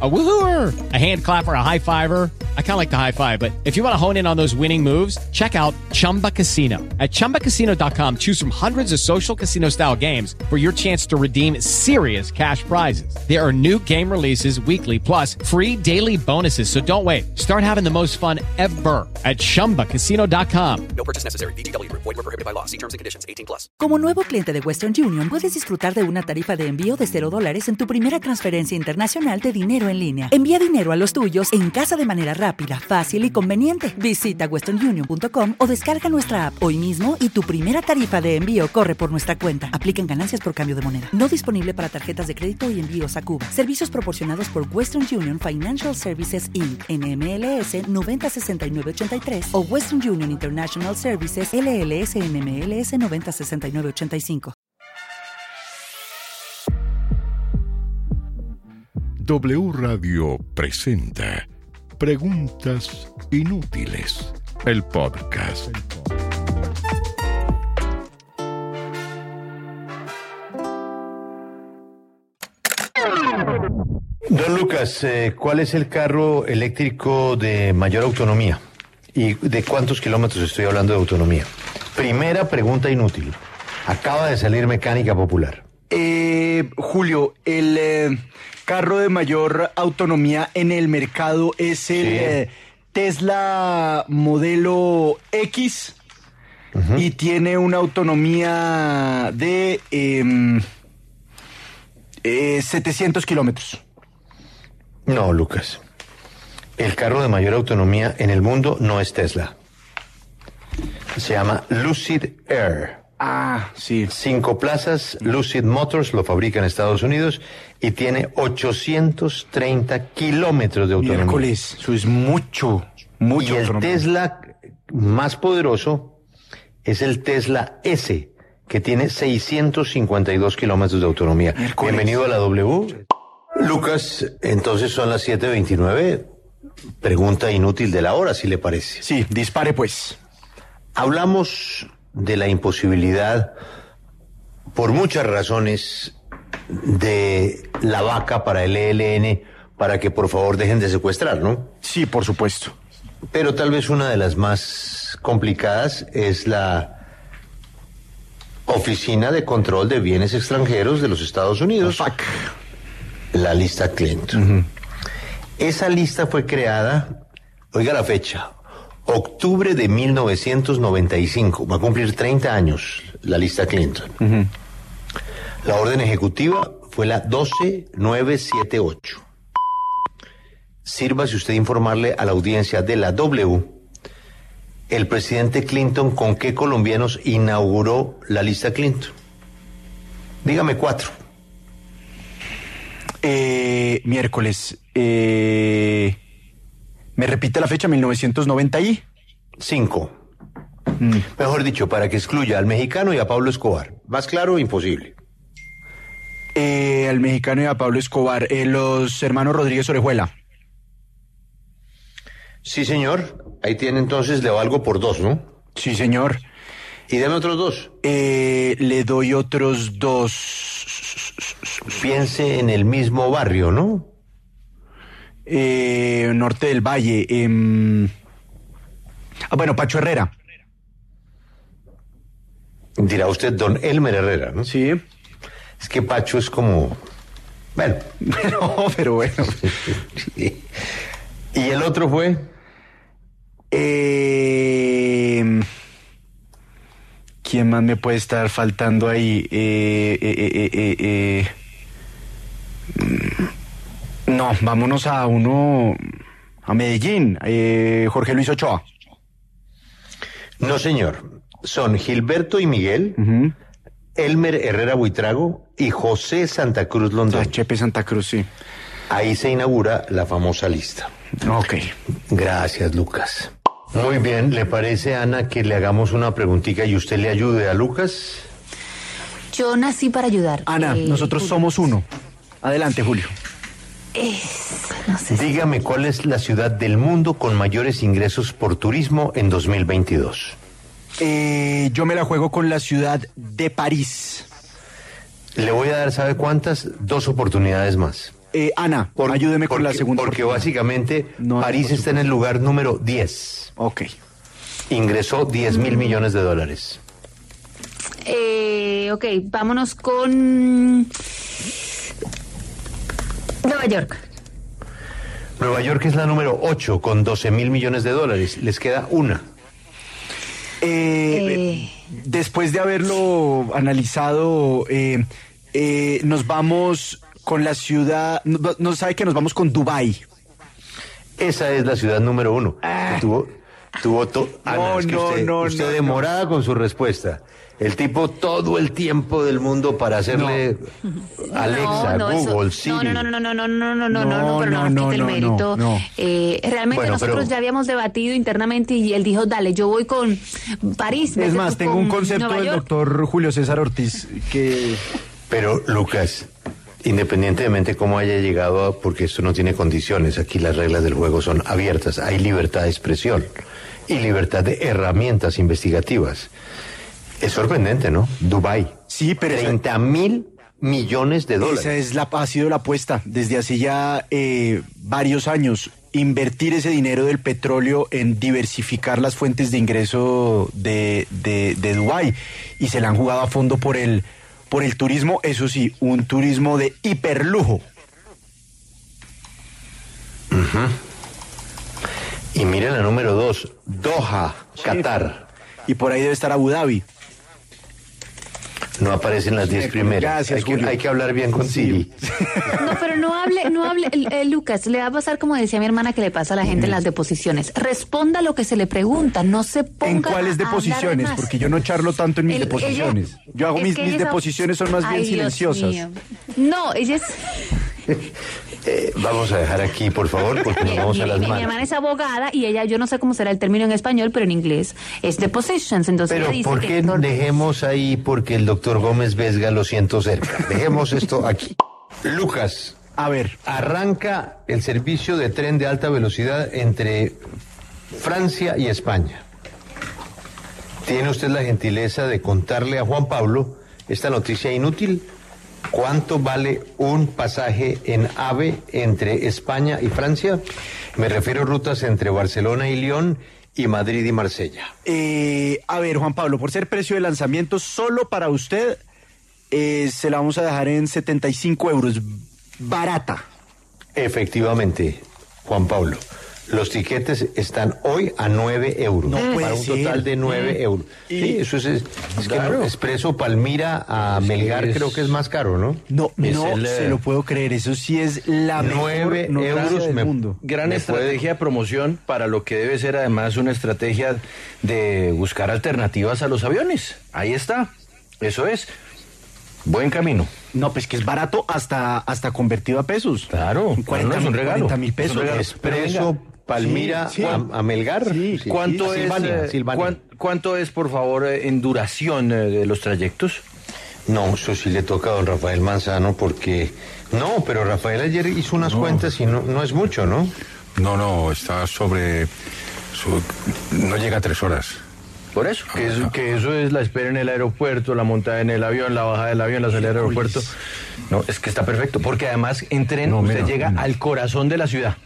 A woohooer, a hand clapper, a high fiver. I kind of like the high five, but if you want to hone in on those winning moves, check out Chumba Casino. At ChumbaCasino.com, choose from hundreds of social casino style games for your chance to redeem serious cash prizes. There are new game releases weekly, plus free daily bonuses. So don't wait. Start having the most fun ever at ChumbaCasino.com. No purchase necessary. BGW. Void were prohibited by law. See terms and conditions. 18 plus. Como nuevo cliente de Western Union, puedes disfrutar de una tarifa de envío de 0 dólares en tu primera transferencia internacional de dinero en línea. Envía dinero a los tuyos en casa de manera rápida, fácil y conveniente. Visita westernunion.com o descarga nuestra app hoy mismo y tu primera tarifa de envío corre por nuestra cuenta. Aplican ganancias por cambio de moneda. No disponible para tarjetas de crédito y envíos a Cuba. Servicios proporcionados por Western Union Financial Services Inc. NMLS 906983 o Western Union International Services LLS NMLS 906985. W Radio presenta Preguntas Inútiles, el podcast. Don Lucas, eh, ¿cuál es el carro eléctrico de mayor autonomía? ¿Y de cuántos kilómetros estoy hablando de autonomía? Primera pregunta inútil. Acaba de salir mecánica popular. Eh, Julio, el eh, carro de mayor autonomía en el mercado es el Sí. eh, Tesla modelo X y tiene una autonomía de em, eh, 700 kilómetros. No, Lucas. El carro de mayor autonomía en el mundo no es Tesla. Se llama Lucid Air. Ah, sí. Cinco plazas, Lucid Motors lo fabrica en Estados Unidos y tiene 830 kilómetros de autonomía. Miércoles, eso es mucho, mucho. Y el autonomía. Tesla más poderoso es el Tesla S, que tiene 652 kilómetros de autonomía. Miércoles. Bienvenido a la W. Lucas, entonces son las 7.29. Pregunta inútil de la hora, si le parece. Sí, dispare pues. Hablamos de la imposibilidad, por muchas razones, de la vaca para el ELN, para que por favor dejen de secuestrar, ¿no? Sí, por supuesto. Pero tal vez una de las más complicadas es la Oficina de Control de Bienes Extranjeros de los Estados Unidos, Fuck. la lista Clinton. Esa lista fue creada, oiga la fecha, octubre de 1995, va a cumplir 30 años la lista Clinton. La orden ejecutiva fue la 12978. Sírvase usted informarle a la audiencia de la W el presidente Clinton con qué colombianos inauguró la lista Clinton. Dígame cuatro. Eh, miércoles. Eh, ¿Me repite la fecha? 1990 y... Cinco. Mejor dicho, para que excluya al mexicano y a Pablo Escobar. Más claro, imposible. Eh, al mexicano y a Pablo Escobar. eh, los hermanos Rodríguez Orejuela. Sí, señor. Ahí tiene entonces, le valgo por dos, ¿no? Sí, señor. Y deme otros dos. Eh, le doy otros dos. Piense en el mismo barrio, ¿no? Eh, norte del Valle. em, ah, bueno, Pacho Herrera. Dirá usted don Elmer Herrera, ¿no? Sí. Es que Pacho es como... Bueno. Pero, pero bueno. ¿Y el otro fue? Eh, ¿Quién más me puede estar faltando ahí? Eh, eh, eh, eh, eh, mm, No, vámonos a uno. A Medellín. eh, Jorge Luis Ochoa. No, señor. Son Gilberto y Miguel. Elmer Herrera Buitrago y José Santa Cruz Ah, Londón. Chepe Santa Cruz, sí. Ahí se inaugura la famosa lista. Ok. Gracias, Lucas. Muy bien, ¿le parece, Ana, que le hagamos una preguntita y usted le ayude a Lucas? Yo nací para ayudar. Ana, Eh, nosotros Julio. somos uno. Adelante, Julio. Es- no sé si- Dígame cuál es la ciudad del mundo con mayores ingresos por turismo en 2022. Eh, yo me la juego con la ciudad de París. Le voy a dar, ¿sabe cuántas? Dos oportunidades más. Eh, Ana, Por- ayúdeme con la segunda. Porque básicamente No, París está en el lugar número 10. Ok. Ingresó 10 mil millones de dólares. Eh, ok, vámonos con Nueva York. Nueva York es la número 8 con 12 mil millones de dólares. Les queda una. Eh, Después de haberlo analizado, eh, eh, nos vamos con la ciudad. No, no sabe que nos vamos con Dubai. Esa es la ciudad número uno. que Tuvo, tuvo to- No, Ana, es que no, usted, no, usted no, demorada con su respuesta. El tipo todo el tiempo del mundo para hacerle Alexa, no, no, eso- Google, Siri. No, no, no, no, no, no, no, no, no, no, No, no, pero no, no, nos no, quite el no, mérito. no, no. Eh, realmente Bueno, nosotros pero- ya habíamos debatido internamente y él dijo, dale, yo voy con París. Es más, tengo un concepto del doctor Julio César Ortiz que. Pero Lucas, independientemente cómo haya llegado, a- porque esto no tiene condiciones, aquí las reglas del juego son abiertas, hay libertad de expresión y libertad de herramientas investigativas. Es sorprendente, ¿no? Dubai. Sí, pero esa- 30 mil millones de dólares. Esa es la, ha sido la apuesta desde hace ya eh, varios años. Invertir ese dinero del petróleo en diversificar las fuentes de ingreso de, de, de Dubái. Y se la han jugado a fondo por el, por el turismo, eso sí, un turismo de hiperlujo. Y miren la número dos, Doha, Qatar. Y por ahí debe estar Abu Dhabi. No aparecen las 10 primeras. Gracias, hay, que, Julio. hay que hablar bien con Siri. No, pero no hable, no hable, Lucas, le va a pasar como decía mi hermana que le pasa a la gente en las deposiciones. Responda lo que se le pregunta, no se ponga ¿En cuáles de deposiciones? más. Porque yo no charlo tanto en mis El- deposiciones. ella- yo hago mis, mis deposiciones son más bien Ay, Dios silenciosas. mío. No, ella es. Eh, vamos a dejar aquí, por favor, porque nos Mi, vamos a mi- las mi manos. hermana es abogada y ella, yo no sé cómo será el término en español, pero en inglés es depositions. Entonces Pero ella dice ¿por que qué no- dejemos ahí porque el doctor Gómez Vesga lo siento cerca? Dejemos esto aquí. Lucas, A ver, arranca el servicio de tren de alta velocidad entre Francia y España. ¿Tiene usted la gentileza de contarle a Juan Pablo esta noticia inútil? ¿Cuánto vale un pasaje en AVE entre España y Francia? Me refiero a rutas entre Barcelona y León y Madrid y Marsella. Eh, a ver, Juan Pablo, por ser precio de lanzamiento solo para usted, eh, se la vamos a dejar en 75 euros. Barata. Efectivamente, Juan Pablo. Los tiquetes están hoy a 9 euros. No para un ser. total de 9 euros. Y- Sí, eso es. Es, es que Claro. no, Expreso Palmira a Melgar es- creo que es más caro, ¿no? No, Es no el, eh, se lo puedo creer. Eso sí es la Nueve mejor noticia euros del me- mundo. Gran ¿Me estrategia de promoción para lo que debe ser además una estrategia de buscar alternativas a los aviones. Ahí está. Eso es. Buen camino. No, pues que es barato hasta, hasta convertido a pesos. Claro. 40 no, es un regalo. mil Es un pesos. regalo. Expreso Palmira Sí, sí. a, a Melgar. Sí, Sí. ¿Cuánto, es, Silvania, eh, Silvania. cuán- ¿Cuánto es, por favor, eh, en duración eh, de los trayectos? No, eso sí le toca a don Rafael Manzano porque... No, pero Rafael ayer hizo unas cuentas y no, no es mucho, ¿no? No, no, está sobre... su- no llega a tres horas. Por eso, que, es- que eso es la espera en el aeropuerto, la montada en el avión, la bajada del avión, la salida del aeropuerto. No, es que está perfecto, porque además en tren No, usted menos, llega menos. al corazón de la ciudad.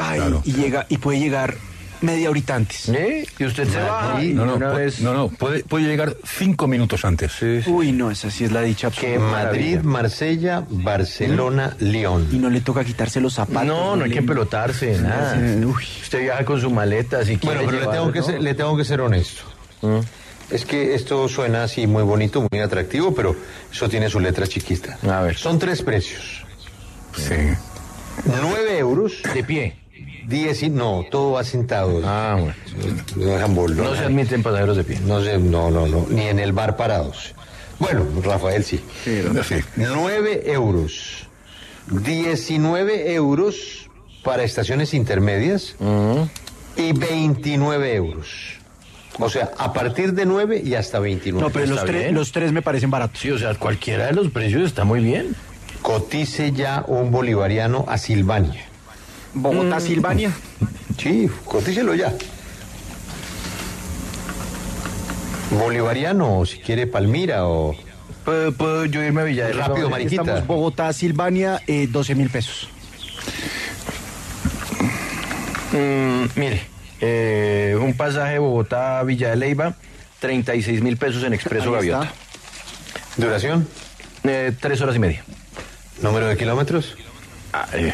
Ay, Claro. y llega y puede llegar media horita antes. ¿Eh? Y usted se va y No, no, una vez... no, no, puede, puede llegar cinco minutos antes. Sí, sí. Uy, no, esa sí es la dicha Que absoluta. Madrid, maravilla. Marsella, Barcelona, León. Y no le toca quitarse los zapatos. No, no hay que pelotarse, nada. Uy. Usted viaja con su maleta, si quiere Bueno, pero le tengo, que ser, le tengo que ser honesto. Es que esto suena así muy bonito, muy atractivo, pero eso tiene su letra chiquita. A ver. Son tres precios. Sí. 9 euros, De pie. 10 y... No, todo va sentado. Ah, bueno. No dejan bolo. No se admiten pasajeros de pie. No sé, no, no, no, ni en el bar parados. Bueno, Rafael sí. Sí. 9 euros. 19 euros para estaciones intermedias y 29 euros. O sea, a partir de 9 y hasta 29. No, pero los, tres- los tres me parecen baratos. Sí, o sea, cualquiera de los precios está muy bien. Cotice ya un bolivariano a Silvania. Bogotá, Silvania. Sí, cotícelo ya. Bolivariano, o si quiere Palmira o ¿Puedo, puedo yo irme a Villa de Leyva? Rápido, Aquí Mariquita. Estamos Bogotá, Silvania, eh, 12 mil pesos. Mm, mire, eh, un pasaje Bogotá a Villa de Leyva, 36 mil pesos en Expreso. Gaviota. duración, Eh, tres horas y media. número de kilómetros. Ah, eh,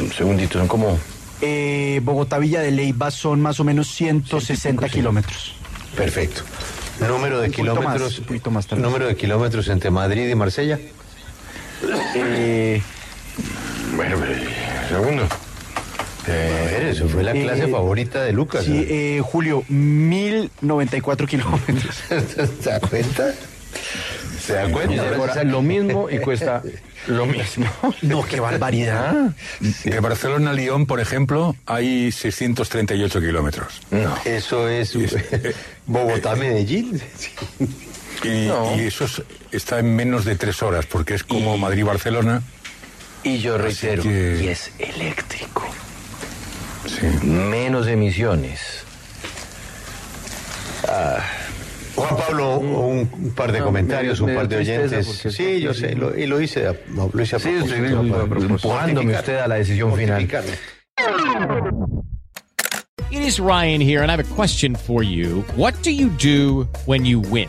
un segundito, son como... Eh, Bogotá, Villa de Leyva son más o menos 160 kilómetros. Perfecto. Número de Un kilómetros. más, un poquito más, tal vez. número de kilómetros entre Madrid y Marsella. Eh, Bueno, eh, segundo. Ver, eso fue la clase Eh, favorita de Lucas. Sí, eh, Julio, 1094 kilómetros. ¿Se da cuenta? ¿Se da y cuenta? demora lo mismo y cuesta lo mismo. No, qué barbaridad. De Barcelona a Lyon, por ejemplo, hay 638 kilómetros. No. Eso es Bogotá-Medellín. Y, No. y eso es- está en menos de tres horas, porque es como Madrid-Barcelona. Y yo reitero, que- y es eléctrico. Sí. Menos emisiones. Juan Pablo, un, un par de No, comentarios, me- un par de oyentes. Sí, yo sé, lo- y lo hice, a- no, lo hice a Sí, propósito, estoy para- para empujándome usted a la decisión final. It is Ryan here, and I have a question for you. What do you do when you win?